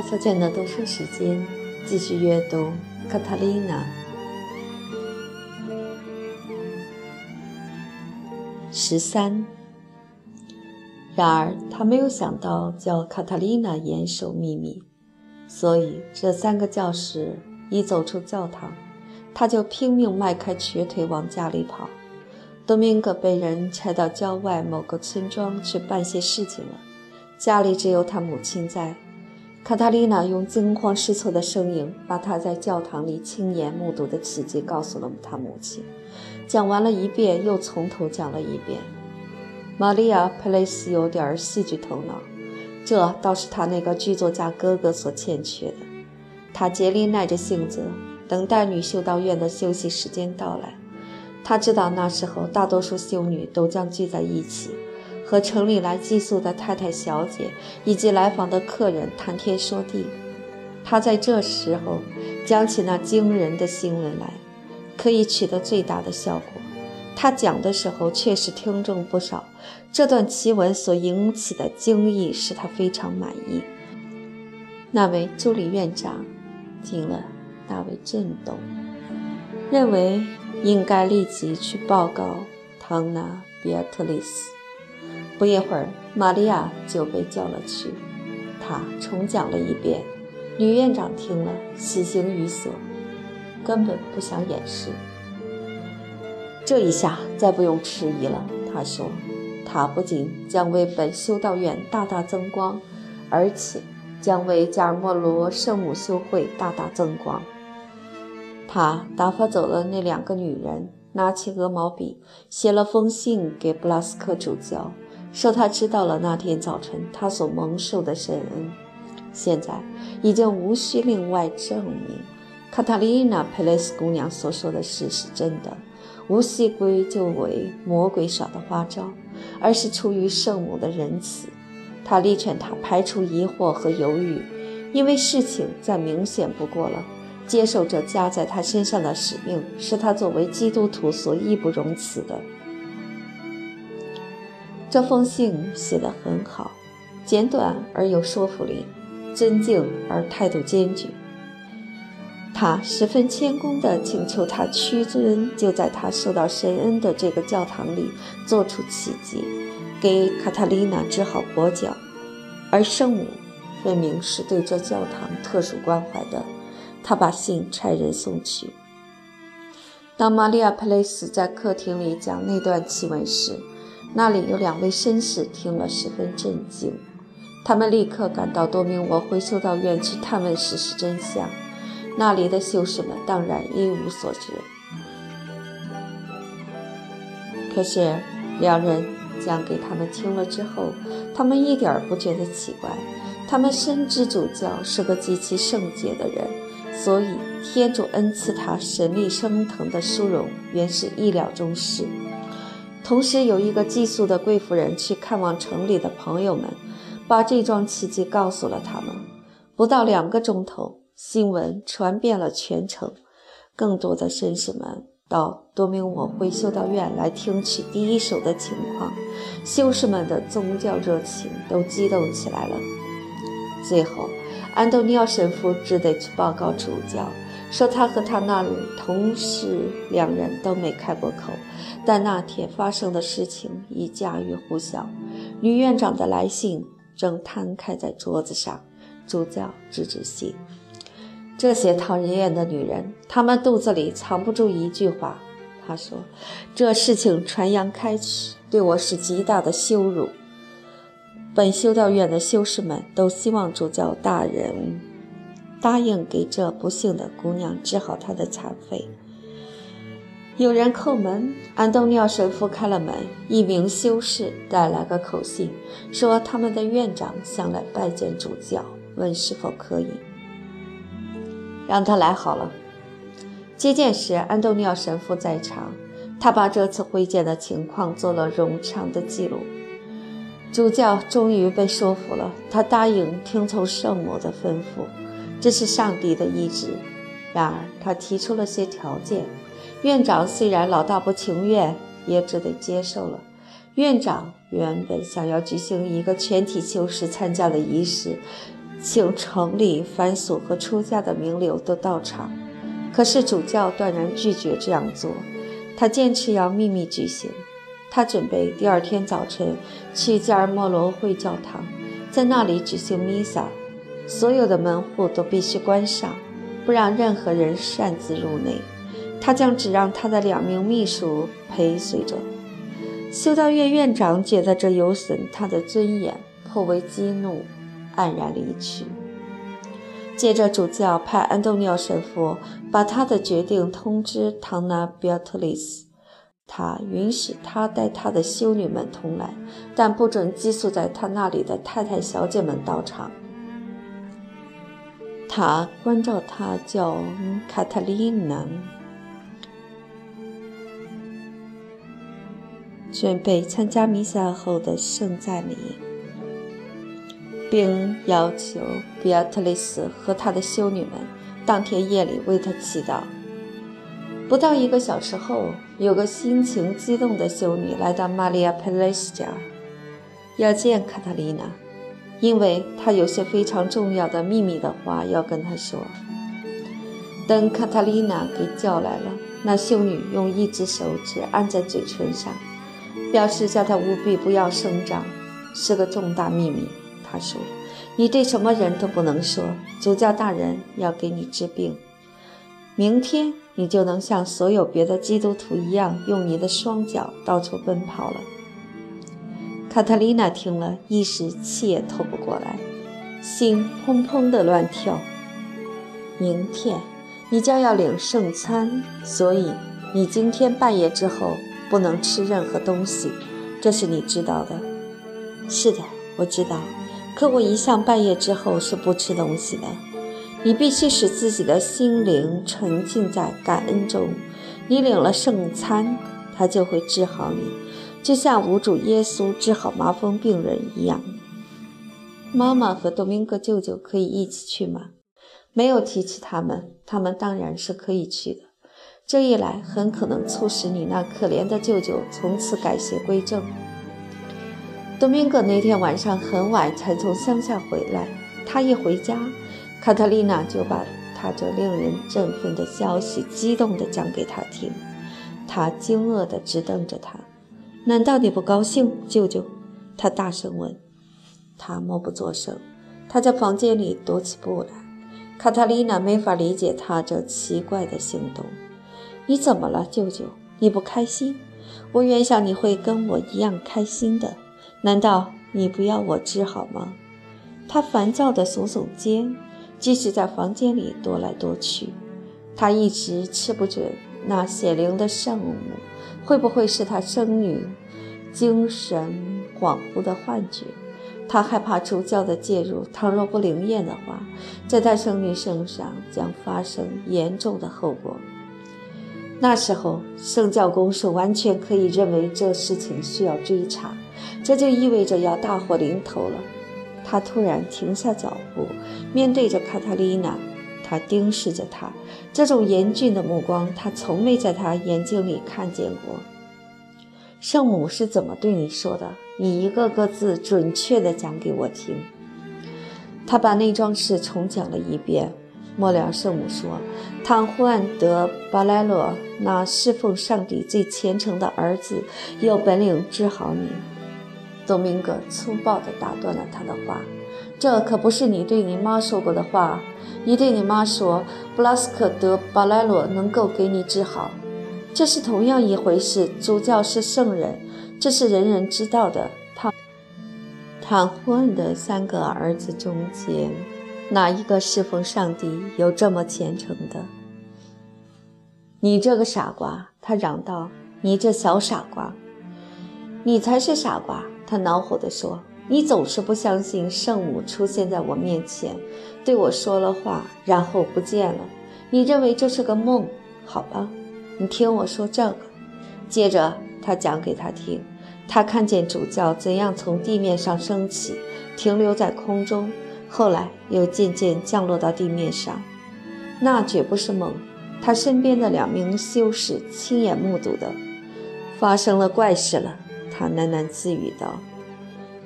马小娟的读书时间，继续阅读《卡塔琳娜》十三。然而，他没有想到叫卡塔琳娜严守秘密，所以这三个教士一走出教堂，他就拼命迈开瘸腿往家里跑。多明戈被人拆到郊外某个村庄去办些事情了，家里只有他母亲在。卡塔琳娜用惊慌失措的声音把她在教堂里亲眼目睹的奇迹告诉了她母亲，讲完了一遍，又从头讲了一遍。玛利亚·佩雷斯有点戏剧头脑，这倒是他那个剧作家哥哥所欠缺的。他竭力耐着性子，等待女修道院的休息时间到来。他知道那时候大多数修女都将聚在一起。和城里来寄宿的太太、小姐以及来访的客人谈天说地，他在这时候讲起那惊人的新闻来，可以取得最大的效果。他讲的时候确实听众不少，这段奇闻所引起的惊异使他非常满意。那位助理院长听了大为震动，认为应该立即去报告唐娜·比亚特丽斯。不一会儿，玛利亚就被叫了去。她重讲了一遍。女院长听了，喜形于色，根本不想掩饰。这一下再不用迟疑了，他说：“他不仅将为本修道院大大增光，而且将为加尔默罗圣母修会大大增光。”他打发走了那两个女人，拿起鹅毛笔，写了封信给布拉斯克主教。说他知道了那天早晨他所蒙受的神恩，现在已经无需另外证明卡塔琳娜·佩雷斯姑娘所说的事是真的，无需归咎为魔鬼耍的花招，而是出于圣母的仁慈。他力劝他排除疑惑和犹豫，因为事情再明显不过了。接受这加在他身上的使命，是他作为基督徒所义不容辞的。这封信写得很好，简短而有说服力，真敬而态度坚决。他十分谦恭地请求他屈尊就在他受到神恩的这个教堂里做出奇迹，给卡塔琳娜治好跛脚。而圣母分明是对这教堂特殊关怀的，他把信差人送去。当玛利亚·佩雷斯在客厅里讲那段奇闻时，那里有两位绅士听了十分震惊，他们立刻赶到多明我会修道院去探问事实真相。那里的修士们当然一无所知。可是两人讲给他们听了之后，他们一点不觉得奇怪。他们深知主教是个极其圣洁的人，所以天主恩赐他神力升腾的殊荣，原是意料中事。同时，有一个寄宿的贵妇人去看望城里的朋友们，把这桩奇迹告诉了他们。不到两个钟头，新闻传遍了全城，更多的绅士们到多明我会修道院来听取第一手的情况，修士们的宗教热情都激动起来了。最后，安东尼奥神父只得去报告主教。说他和他那同事两人都没开过口，但那天发生的事情已家喻户晓。女院长的来信正摊开在桌子上，主教指指信。这些讨人厌的女人，她们肚子里藏不住一句话。他说：“这事情传扬开去，对我是极大的羞辱。本修道院的修士们都希望主教大人。”答应给这不幸的姑娘治好她的残废。有人叩门，安东尼奥神父开了门。一名修士带来个口信，说他们的院长想来拜见主教，问是否可以让他来好了。接见时，安东尼奥神父在场，他把这次会见的情况做了冗长的记录。主教终于被说服了，他答应听从圣母的吩咐。这是上帝的意志，然而他提出了些条件。院长虽然老大不情愿，也只得接受了。院长原本想要举行一个全体修士参加的仪式，请城里凡俗和出家的名流都到场。可是主教断然拒绝这样做，他坚持要秘密举行。他准备第二天早晨去加尔默罗会教堂，在那里举行弥撒，所有的门户都必须关上，不让任何人擅自入内。他将只让他的两名秘书陪随着。修道院院长觉得这有损他的尊严，颇为激怒，黯然离去。接着，主教派安东尼奥神父把他的决定通知唐纳·比奥特丽斯，他允许他带他的修女们同来，但不准寄宿在他那里的太太小姐们到场。他关照她叫卡特琳娜，准备参加弥撒后的圣赞礼。并要求比亚特丽斯和他的修女们当天夜里为他祈祷。不到一个小时后，有个心情激动的修女来到玛利亚·佩雷斯家，要见卡塔琳娜，因为她有些非常重要的秘密的话要跟她说。等卡塔琳娜给叫来了，那修女用一只手指按在嘴唇上，表示叫她务必不要声张，是个重大秘密。她说：“你对什么人都不能说，主教大人要给你治病。明天你就能像所有别的基督徒一样，用你的双脚到处奔跑了。”卡特琳娜听了一时气也透不过来，心砰砰地乱跳。明天你将要领圣餐，所以你今天半夜之后不能吃任何东西，这是你知道的。是的，我知道。可我一向半夜之后是不吃东西的。你必须使自己的心灵沉浸在感恩中。你领了圣餐，他就会治好你，就像无主耶稣治好麻风病人一样。妈妈和多明戈舅舅可以一起去吗？没有提起他们，他们当然是可以去的。这一来，很可能促使你那可怜的舅舅从此改邪归正。多明戈那天晚上很晚才从乡下回来。他一回家，卡特丽娜就把他这令人振奋的消息激动地讲给他听。他惊愕地直瞪着他。难道你不高兴，舅舅？他大声问。他默不作声。他在房间里踱起步来。卡特丽娜没法理解他这奇怪的行动。你怎么了，舅舅？你不开心？我原想你会跟我一样开心的。难道你不要我治好吗？他烦躁地耸耸肩，继续在房间里踱来踱去。他一直吃不准那显灵的圣母会不会是他生女精神恍惚的幻觉。他害怕主教的介入，倘若不灵验的话，在他生女身上将发生严重的后果。那时候，圣教公是完全可以认为这事情需要追查。这就意味着要大祸临头了。他突然停下脚步，面对着卡塔丽娜，他盯视着她，这种严峻的目光，他从没在她眼睛里看见过。圣母是怎么对你说的？你一个个字准确地讲给我听。他把那桩事重讲了一遍。末了，圣母说：“倘胡安德巴莱洛那侍奉上帝最虔诚的儿子有本领治好你。”多明戈粗暴地打断了他的话：“这可不是你对你妈说过的话。你对你妈说，布拉斯克德巴莱罗能够给你治好，这是同样一回事。主教是圣人，这是人人知道的。他坦胡恩的三个儿子中间，哪一个侍奉上帝有这么虔诚的？你这个傻瓜！”他嚷道：“你这小傻瓜！你才是傻瓜！”他恼火地说：“你总是不相信圣母出现在我面前，对我说了话，然后不见了。你认为这是个梦？好吧，你听我说这个。”接着他讲给他听，他看见主教怎样从地面上升起，停留在空中，后来又渐渐降落到地面上。那绝不是梦，他身边的两名修士亲眼目睹的。发生了怪事了。他喃喃自语道：“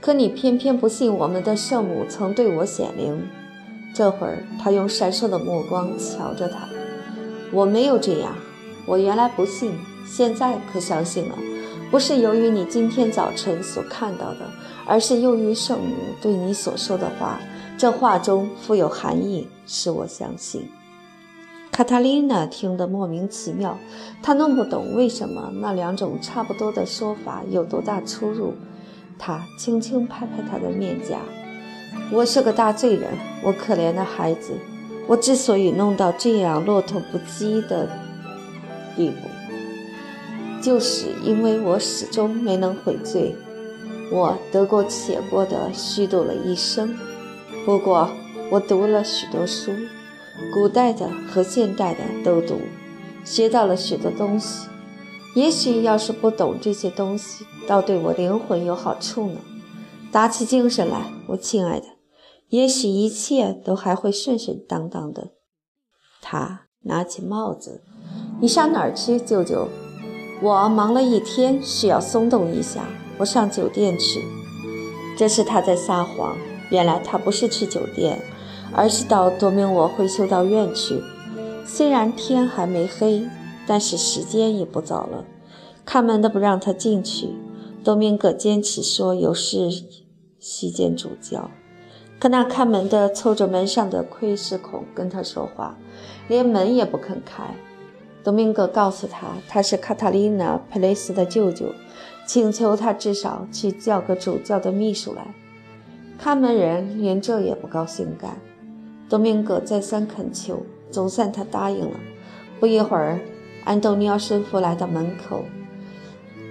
可你偏偏不信我们的圣母曾对我显灵。”这会儿，他用闪烁的目光瞧着他。我没有这样，我原来不信，现在可相信了。不是由于你今天早晨所看到的，而是由于圣母对你所说的话。这话中富有含义，使我相信。卡塔琳娜听得莫名其妙，她弄不懂为什么那两种差不多的说法有多大出入。她轻轻拍拍他的面颊：“我是个大罪人，我可怜的孩子。我之所以弄到这样落拓不羁的地步，就是因为我始终没能悔罪。我得过且过的虚度了一生。”不过，我读了许多书，古代的和现代的都读，学到了许多东西。也许要是不懂这些东西，倒对我灵魂有好处呢。打起精神来，我亲爱的，也许一切都还会顺顺当当的。他拿起帽子，你上哪儿去，舅舅？我忙了一天，需要松动一下，我上酒店去。这是他在撒谎。原来他不是去酒店，而是到多明我会修道院去。虽然天还没黑，但是时间也不早了。看门的不让他进去，多明戈坚持说有事需见主教。可那看门的凑着门上的窥视孔跟他说话，连门也不肯开。多明戈告诉他他是卡塔琳娜·佩雷斯的舅舅，请求他至少去叫个主教的秘书来。看门人连这也不高兴干，多明戈再三恳求，总算他答应了。不一会儿，安东尼奥神父来到门口，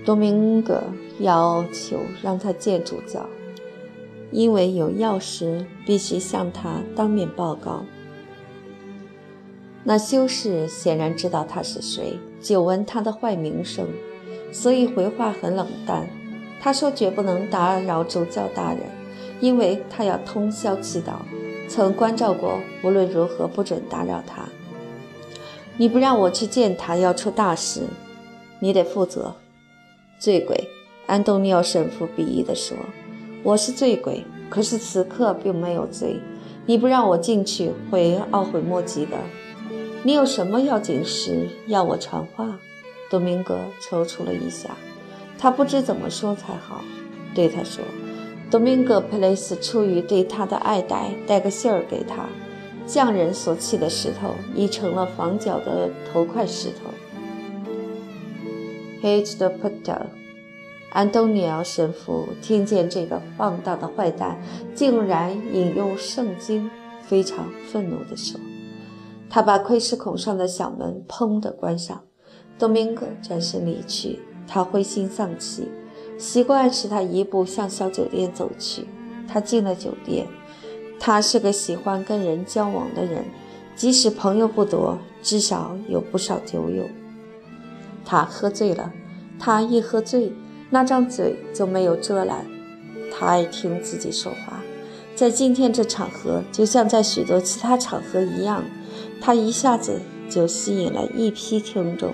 多明戈要求让他见主教，因为有要事必须向他当面报告。那修士显然知道他是谁，久闻他的坏名声，所以回话很冷淡。他说绝不能打扰主教大人。因为他要通宵祈祷，曾关照过，无论如何不准打扰他。你不让我去见他，要出大事，你得负责。醉鬼，安东尼奥神父鄙夷地说：“我是醉鬼，可是此刻并没有醉。你不让我进去，会懊悔莫及的。你有什么要紧事要我传话？”多明戈踌躇了一下，他不知怎么说才好，对他说。多明戈·佩雷斯出于对他的爱戴，带个信儿给他。匠人所砌的石头已成了房角的头块石头。Hate the putter。安东尼奥神父听见这个放荡的坏蛋竟然引用圣经，非常愤怒地说：“他把窥视孔上的小门砰地关上。” ”Domingo 转身离去，他灰心丧气。习惯使他一步向小酒店走去。他进了酒店。他是个喜欢跟人交往的人，即使朋友不多，至少有不少酒友。他喝醉了。他一喝醉，那张嘴就没有遮拦。他爱听自己说话，在今天这场合，就像在许多其他场合一样，他一下子就吸引了一批听众。